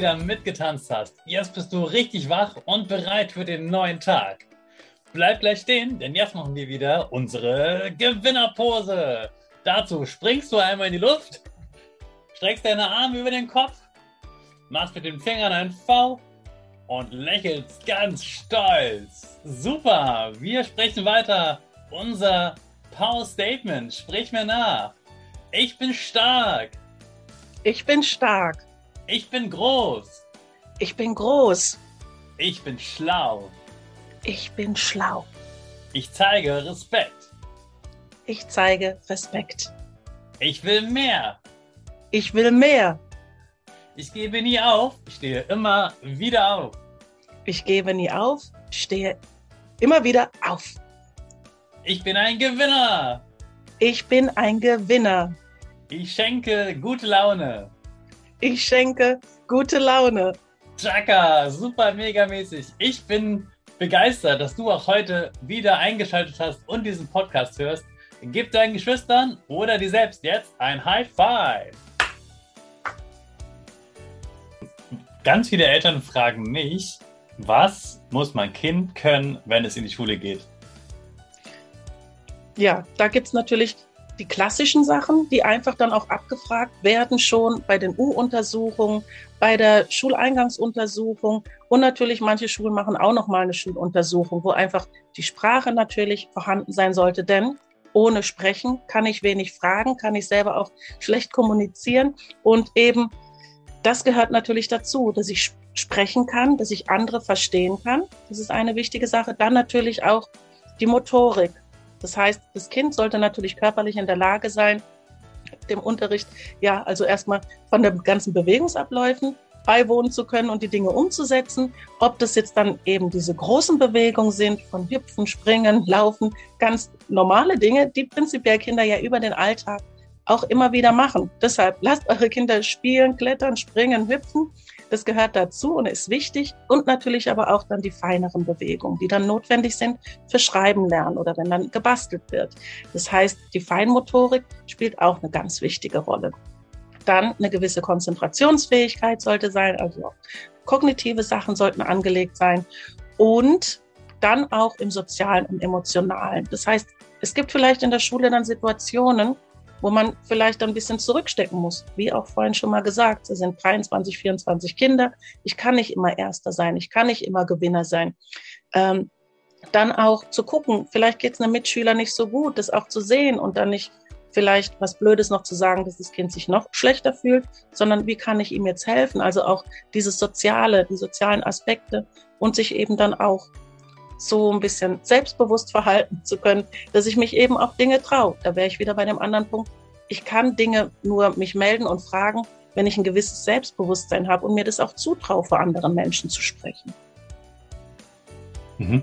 Wieder mitgetanzt hast. Jetzt bist du richtig wach und bereit für den neuen Tag. Bleib gleich stehen, denn jetzt machen wir wieder unsere Gewinnerpose. Dazu springst du einmal in die Luft, streckst deine Arme über den Kopf, machst mit den Fingern ein V und lächelst ganz stolz. Super, wir sprechen weiter. Unser Power Statement, sprich mir nach. Ich bin stark. Ich bin stark. Ich bin groß. Ich bin groß. Ich bin schlau. Ich bin schlau. Ich zeige Respekt. Ich zeige Respekt. Ich will mehr. Ich will mehr. Ich gebe nie auf. Ich stehe immer wieder auf. Ich gebe nie auf. Stehe immer wieder auf. Ich bin ein Gewinner. Ich bin ein Gewinner. Ich schenke gute Laune. Ich schenke gute Laune. Chaka, super mega mäßig. Ich bin begeistert, dass du auch heute wieder eingeschaltet hast und diesen Podcast hörst. Gib deinen Geschwistern oder dir selbst jetzt ein High Five. Ganz viele Eltern fragen mich, was muss mein Kind können, wenn es in die Schule geht? Ja, da gibt es natürlich die klassischen Sachen, die einfach dann auch abgefragt werden, schon bei den U-Untersuchungen, bei der Schuleingangsuntersuchung und natürlich manche Schulen machen auch noch mal eine Schuluntersuchung, wo einfach die Sprache natürlich vorhanden sein sollte, denn ohne Sprechen kann ich wenig fragen, kann ich selber auch schlecht kommunizieren und eben das gehört natürlich dazu, dass ich sprechen kann, dass ich andere verstehen kann. Das ist eine wichtige Sache. Dann natürlich auch die Motorik. Das heißt, das Kind sollte natürlich körperlich in der Lage sein, dem Unterricht, ja, also erstmal von den ganzen Bewegungsabläufen beiwohnen zu können und die Dinge umzusetzen. Ob das jetzt dann eben diese großen Bewegungen sind, von Hüpfen, Springen, Laufen, ganz normale Dinge, die prinzipiell Kinder ja über den Alltag auch immer wieder machen. Deshalb lasst eure Kinder spielen, klettern, springen, hüpfen das gehört dazu und ist wichtig. Und natürlich aber auch dann die feineren Bewegungen, die dann notwendig sind für Schreiben lernen oder wenn dann gebastelt wird. Das heißt, die Feinmotorik spielt auch eine ganz wichtige Rolle. Dann eine gewisse Konzentrationsfähigkeit sollte sein, also kognitive Sachen sollten angelegt sein und dann auch im sozialen und emotionalen. Das heißt, es gibt vielleicht in der Schule dann Situationen, wo man vielleicht ein bisschen zurückstecken muss. Wie auch vorhin schon mal gesagt, es sind 23, 24 Kinder. Ich kann nicht immer Erster sein, ich kann nicht immer Gewinner sein. Ähm, dann auch zu gucken, vielleicht geht es einem Mitschüler nicht so gut, das auch zu sehen und dann nicht vielleicht was Blödes noch zu sagen, dass das Kind sich noch schlechter fühlt, sondern wie kann ich ihm jetzt helfen? Also auch dieses Soziale, die sozialen Aspekte und sich eben dann auch so ein bisschen selbstbewusst verhalten zu können, dass ich mich eben auch Dinge traue. Da wäre ich wieder bei dem anderen Punkt. Ich kann Dinge nur mich melden und fragen, wenn ich ein gewisses Selbstbewusstsein habe und mir das auch zutraue, vor anderen Menschen zu sprechen. Mhm.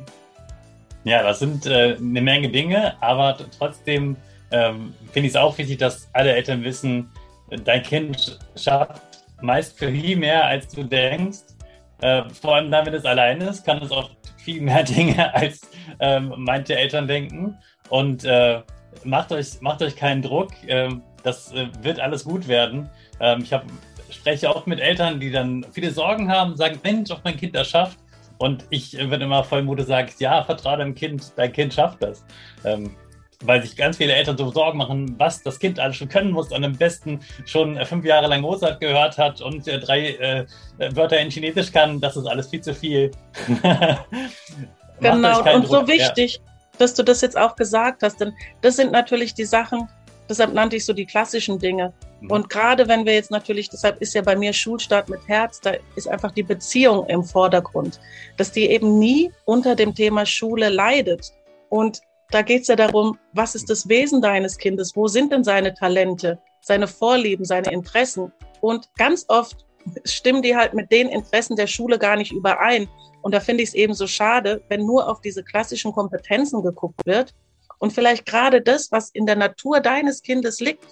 Ja, das sind äh, eine Menge Dinge, aber trotzdem ähm, finde ich es auch wichtig, dass alle Eltern wissen, dein Kind schafft meist viel mehr, als du denkst. Äh, vor allem dann, wenn es alleine ist, kann es auch viel mehr Dinge, als ähm, manche Eltern denken. Und äh, macht, euch, macht euch keinen Druck. Ähm, das äh, wird alles gut werden. Ähm, ich habe spreche auch mit Eltern, die dann viele Sorgen haben, sagen, Mensch, ob mein Kind das schafft. Und ich bin immer voll Mute sage, ja, vertraue deinem Kind, dein Kind schafft das. Ähm, weil sich ganz viele Eltern so Sorgen machen, was das Kind alles schon können muss und am besten schon fünf Jahre lang Mozart gehört hat und äh, drei äh, Wörter in Chinesisch kann, das ist alles viel zu viel. genau, und Druck. so wichtig, ja. dass du das jetzt auch gesagt hast, denn das sind natürlich die Sachen, deshalb nannte ich so die klassischen Dinge. Mhm. Und gerade wenn wir jetzt natürlich, deshalb ist ja bei mir Schulstart mit Herz, da ist einfach die Beziehung im Vordergrund, dass die eben nie unter dem Thema Schule leidet. Und da geht es ja darum, was ist das Wesen deines Kindes? Wo sind denn seine Talente, seine Vorlieben, seine Interessen? Und ganz oft stimmen die halt mit den Interessen der Schule gar nicht überein. Und da finde ich es eben so schade, wenn nur auf diese klassischen Kompetenzen geguckt wird und vielleicht gerade das, was in der Natur deines Kindes liegt,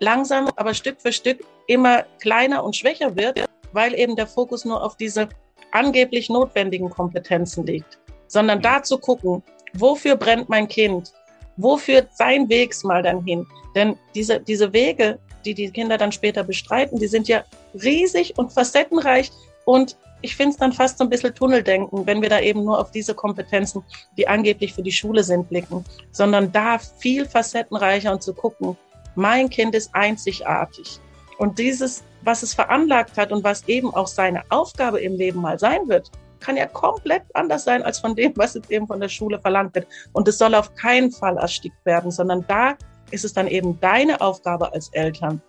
langsam, aber Stück für Stück immer kleiner und schwächer wird, weil eben der Fokus nur auf diese angeblich notwendigen Kompetenzen liegt. Sondern da zu gucken, Wofür brennt mein Kind? Wo führt sein Weg mal dann hin? Denn diese, diese Wege, die die Kinder dann später bestreiten, die sind ja riesig und facettenreich. Und ich finde es dann fast so ein bisschen Tunneldenken, wenn wir da eben nur auf diese Kompetenzen, die angeblich für die Schule sind, blicken, sondern da viel facettenreicher und zu gucken, mein Kind ist einzigartig. Und dieses, was es veranlagt hat und was eben auch seine Aufgabe im Leben mal sein wird, kann ja komplett anders sein als von dem, was jetzt eben von der Schule verlangt wird. Und es soll auf keinen Fall erstickt werden, sondern da ist es dann eben deine Aufgabe als Eltern,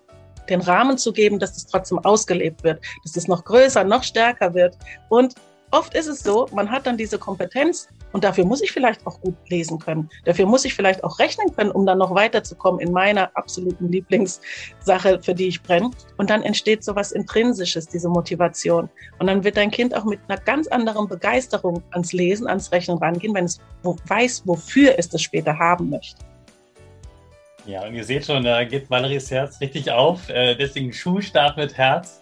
den Rahmen zu geben, dass es trotzdem ausgelebt wird, dass es noch größer, noch stärker wird. Und oft ist es so, man hat dann diese Kompetenz und dafür muss ich vielleicht auch gut lesen können. Dafür muss ich vielleicht auch rechnen können, um dann noch weiterzukommen in meiner absoluten Lieblingssache, für die ich brenne. Und dann entsteht so was Intrinsisches, diese Motivation. Und dann wird dein Kind auch mit einer ganz anderen Begeisterung ans Lesen, ans Rechnen rangehen, wenn es weiß, wofür es das später haben möchte. Ja, und ihr seht schon, da geht Valeries Herz richtig auf. Äh, deswegen Schulstart mit Herz.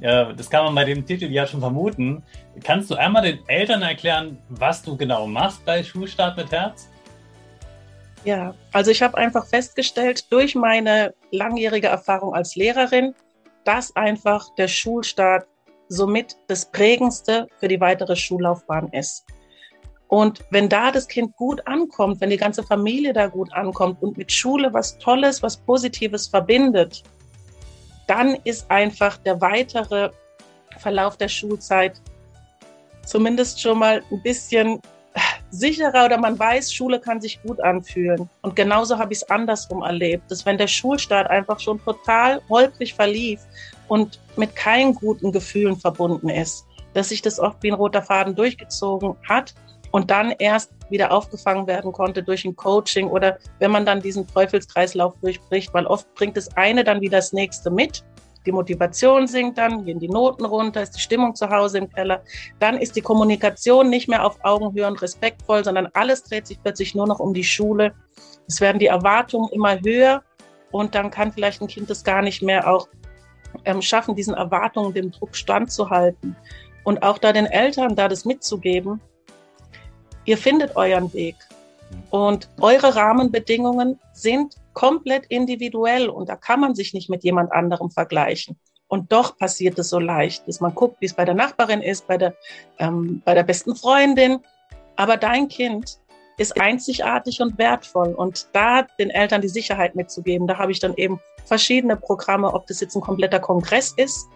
Das kann man bei dem Titel ja schon vermuten. Kannst du einmal den Eltern erklären, was du genau machst bei Schulstart mit Herz? Ja, also ich habe einfach festgestellt durch meine langjährige Erfahrung als Lehrerin, dass einfach der Schulstart somit das Prägendste für die weitere Schullaufbahn ist. Und wenn da das Kind gut ankommt, wenn die ganze Familie da gut ankommt und mit Schule was Tolles, was Positives verbindet, dann ist einfach der weitere Verlauf der Schulzeit zumindest schon mal ein bisschen sicherer oder man weiß, Schule kann sich gut anfühlen. Und genauso habe ich es andersrum erlebt, dass wenn der Schulstart einfach schon total holprig verlief und mit keinen guten Gefühlen verbunden ist, dass sich das oft wie ein roter Faden durchgezogen hat und dann erst wieder aufgefangen werden konnte durch ein Coaching oder wenn man dann diesen Teufelskreislauf durchbricht, weil oft bringt das eine dann wieder das nächste mit. Die Motivation sinkt dann, gehen die Noten runter, ist die Stimmung zu Hause im Keller. Dann ist die Kommunikation nicht mehr auf Augenhöhe und respektvoll, sondern alles dreht sich plötzlich nur noch um die Schule. Es werden die Erwartungen immer höher und dann kann vielleicht ein Kind das gar nicht mehr auch ähm, schaffen, diesen Erwartungen, dem Druck standzuhalten. Und auch da den Eltern da das mitzugeben, Ihr findet euren Weg. Und eure Rahmenbedingungen sind komplett individuell und da kann man sich nicht mit jemand anderem vergleichen. Und doch passiert es so leicht, dass man guckt, wie es bei der Nachbarin ist, bei der, ähm, bei der besten Freundin. Aber dein Kind ist einzigartig und wertvoll. Und da den Eltern die Sicherheit mitzugeben, da habe ich dann eben verschiedene Programme, ob das jetzt ein kompletter Kongress ist,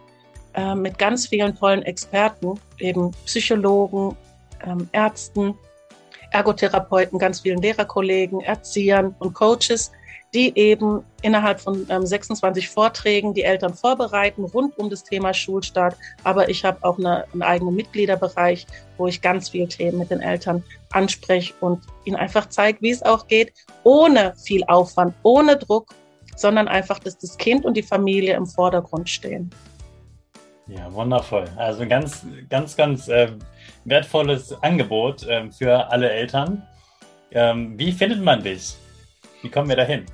äh, mit ganz vielen tollen Experten, eben Psychologen, ähm, Ärzten, Ergotherapeuten, ganz vielen Lehrerkollegen, Erziehern und Coaches, die eben innerhalb von ähm, 26 Vorträgen die Eltern vorbereiten rund um das Thema Schulstart. Aber ich habe auch eine, einen eigenen Mitgliederbereich, wo ich ganz viele Themen mit den Eltern anspreche und ihnen einfach zeige, wie es auch geht, ohne viel Aufwand, ohne Druck, sondern einfach, dass das Kind und die Familie im Vordergrund stehen. Ja, wundervoll. Also ein ganz, ganz, ganz äh, wertvolles Angebot äh, für alle Eltern. Ähm, wie findet man dich? Wie kommen wir dahin?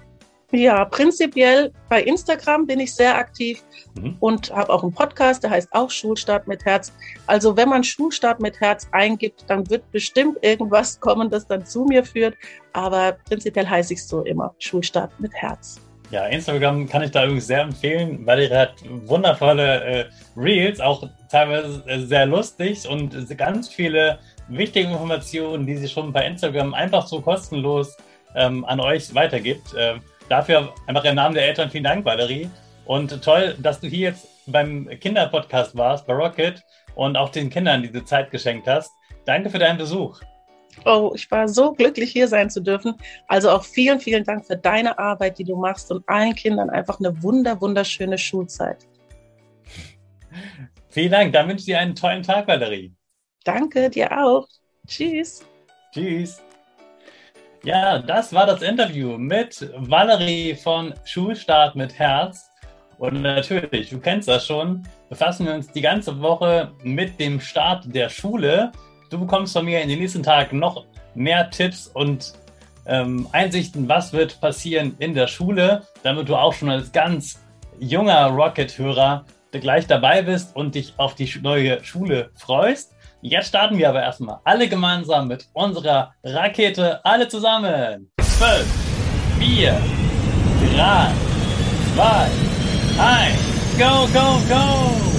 Ja, prinzipiell bei Instagram bin ich sehr aktiv mhm. und habe auch einen Podcast, der heißt auch Schulstart mit Herz. Also wenn man Schulstart mit Herz eingibt, dann wird bestimmt irgendwas kommen, das dann zu mir führt. Aber prinzipiell heiße ich so immer Schulstart mit Herz. Ja, Instagram kann ich da übrigens sehr empfehlen, weil ihr hat wundervolle äh, Reels, auch teilweise äh, sehr lustig und ganz viele wichtige Informationen, die sie schon bei Instagram einfach so kostenlos ähm, an euch weitergibt. Äh, dafür einfach im Namen der Eltern vielen Dank, Valerie. Und toll, dass du hier jetzt beim Kinderpodcast warst, bei Rocket, und auch den Kindern diese Zeit geschenkt hast. Danke für deinen Besuch. Oh, ich war so glücklich, hier sein zu dürfen. Also auch vielen, vielen Dank für deine Arbeit, die du machst und allen Kindern einfach eine wunder, wunderschöne Schulzeit. Vielen Dank. Dann wünsche ich dir einen tollen Tag, Valerie. Danke, dir auch. Tschüss. Tschüss. Ja, das war das Interview mit Valerie von Schulstart mit Herz. Und natürlich, du kennst das schon, befassen wir uns die ganze Woche mit dem Start der Schule. Du bekommst von mir in den nächsten Tagen noch mehr Tipps und ähm, Einsichten, was wird passieren in der Schule, damit du auch schon als ganz junger Rocket-Hörer gleich dabei bist und dich auf die neue Schule freust. Jetzt starten wir aber erstmal alle gemeinsam mit unserer Rakete, alle zusammen. 5, 4, 3, 2, 1, go, go, go!